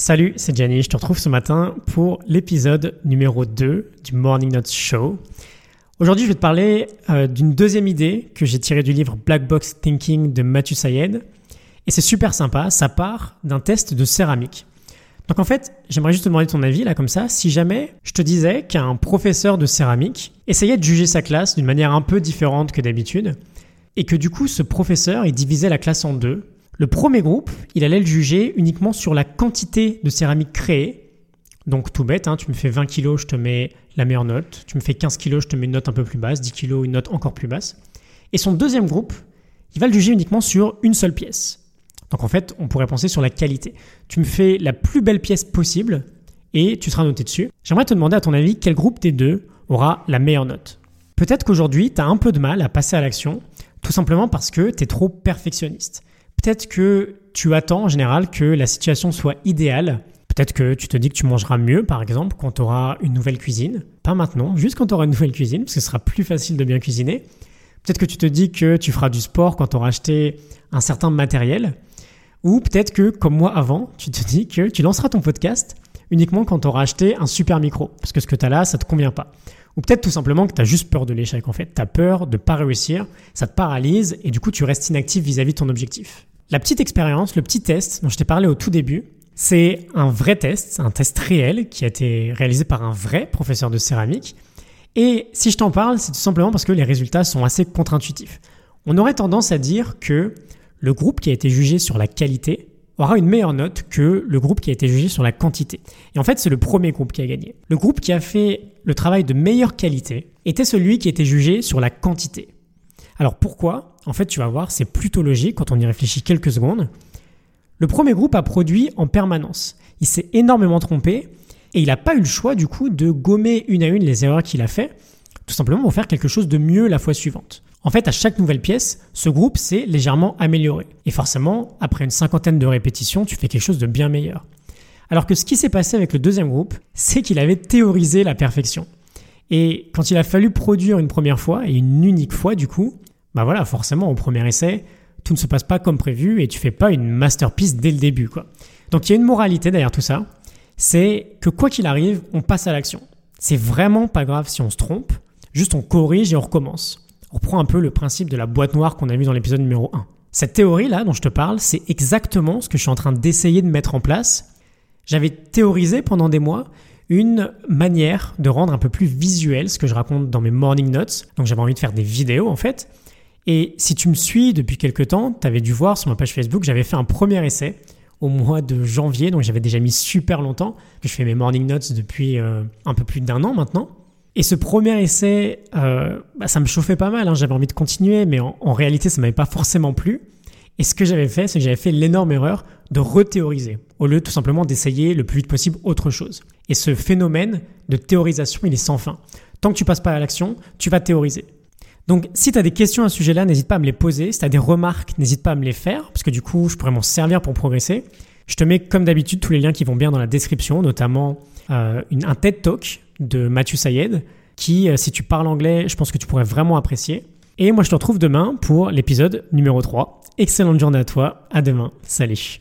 Salut, c'est Jenny, je te retrouve ce matin pour l'épisode numéro 2 du Morning Notes Show. Aujourd'hui, je vais te parler euh, d'une deuxième idée que j'ai tirée du livre Black Box Thinking de Mathieu Sayed. Et c'est super sympa, ça part d'un test de céramique. Donc en fait, j'aimerais juste te demander ton avis là comme ça, si jamais je te disais qu'un professeur de céramique essayait de juger sa classe d'une manière un peu différente que d'habitude, et que du coup ce professeur il divisait la classe en deux, le premier groupe, il allait le juger uniquement sur la quantité de céramique créée. Donc tout bête, hein, tu me fais 20 kg, je te mets la meilleure note. Tu me fais 15 kg, je te mets une note un peu plus basse. 10 kg, une note encore plus basse. Et son deuxième groupe, il va le juger uniquement sur une seule pièce. Donc en fait, on pourrait penser sur la qualité. Tu me fais la plus belle pièce possible et tu seras noté dessus. J'aimerais te demander à ton avis quel groupe des deux aura la meilleure note? Peut-être qu'aujourd'hui, tu as un peu de mal à passer à l'action, tout simplement parce que tu es trop perfectionniste. Peut-être que tu attends en général que la situation soit idéale. Peut-être que tu te dis que tu mangeras mieux, par exemple, quand tu auras une nouvelle cuisine. Pas maintenant, juste quand tu auras une nouvelle cuisine, parce que ce sera plus facile de bien cuisiner. Peut-être que tu te dis que tu feras du sport quand tu auras acheté un certain matériel. Ou peut-être que, comme moi avant, tu te dis que tu lanceras ton podcast uniquement quand tu auras acheté un super micro. Parce que ce que tu là, ça te convient pas. Ou peut-être tout simplement que tu as juste peur de l'échec en fait. Tu as peur de pas réussir, ça te paralyse et du coup tu restes inactif vis-à-vis -vis de ton objectif. La petite expérience, le petit test dont je t'ai parlé au tout début, c'est un vrai test, un test réel qui a été réalisé par un vrai professeur de céramique. Et si je t'en parle, c'est tout simplement parce que les résultats sont assez contre-intuitifs. On aurait tendance à dire que le groupe qui a été jugé sur la qualité aura une meilleure note que le groupe qui a été jugé sur la quantité. Et en fait, c'est le premier groupe qui a gagné. Le groupe qui a fait le travail de meilleure qualité était celui qui a été jugé sur la quantité. Alors pourquoi? En fait, tu vas voir, c'est plutôt logique quand on y réfléchit quelques secondes. Le premier groupe a produit en permanence. Il s'est énormément trompé et il n'a pas eu le choix du coup de gommer une à une les erreurs qu'il a fait, tout simplement pour faire quelque chose de mieux la fois suivante. En fait, à chaque nouvelle pièce, ce groupe s'est légèrement amélioré. Et forcément, après une cinquantaine de répétitions, tu fais quelque chose de bien meilleur. Alors que ce qui s'est passé avec le deuxième groupe, c'est qu'il avait théorisé la perfection. Et quand il a fallu produire une première fois, et une unique fois du coup, bah voilà, forcément, au premier essai, tout ne se passe pas comme prévu et tu fais pas une masterpiece dès le début, quoi. Donc il y a une moralité derrière tout ça, c'est que quoi qu'il arrive, on passe à l'action. C'est vraiment pas grave si on se trompe, juste on corrige et on recommence. On reprend un peu le principe de la boîte noire qu'on a vu dans l'épisode numéro 1. Cette théorie-là dont je te parle, c'est exactement ce que je suis en train d'essayer de mettre en place. J'avais théorisé pendant des mois une manière de rendre un peu plus visuel ce que je raconte dans mes morning notes. Donc j'avais envie de faire des vidéos en fait. Et si tu me suis depuis quelques temps, tu avais dû voir sur ma page Facebook, j'avais fait un premier essai au mois de janvier, donc j'avais déjà mis super longtemps, je fais mes morning notes depuis euh, un peu plus d'un an maintenant. Et ce premier essai, euh, bah, ça me chauffait pas mal, hein. j'avais envie de continuer, mais en, en réalité ça m'avait pas forcément plu. Et ce que j'avais fait, c'est que j'avais fait l'énorme erreur de rethéoriser, au lieu tout simplement d'essayer le plus vite possible autre chose. Et ce phénomène de théorisation, il est sans fin. Tant que tu passes pas à l'action, tu vas théoriser. Donc si tu as des questions à ce sujet-là, n'hésite pas à me les poser. Si tu as des remarques, n'hésite pas à me les faire, parce que du coup, je pourrais m'en servir pour progresser. Je te mets comme d'habitude tous les liens qui vont bien dans la description, notamment euh, un TED Talk de Mathieu Sayed, qui, euh, si tu parles anglais, je pense que tu pourrais vraiment apprécier. Et moi, je te retrouve demain pour l'épisode numéro 3. Excellente journée à toi. À demain. Salut.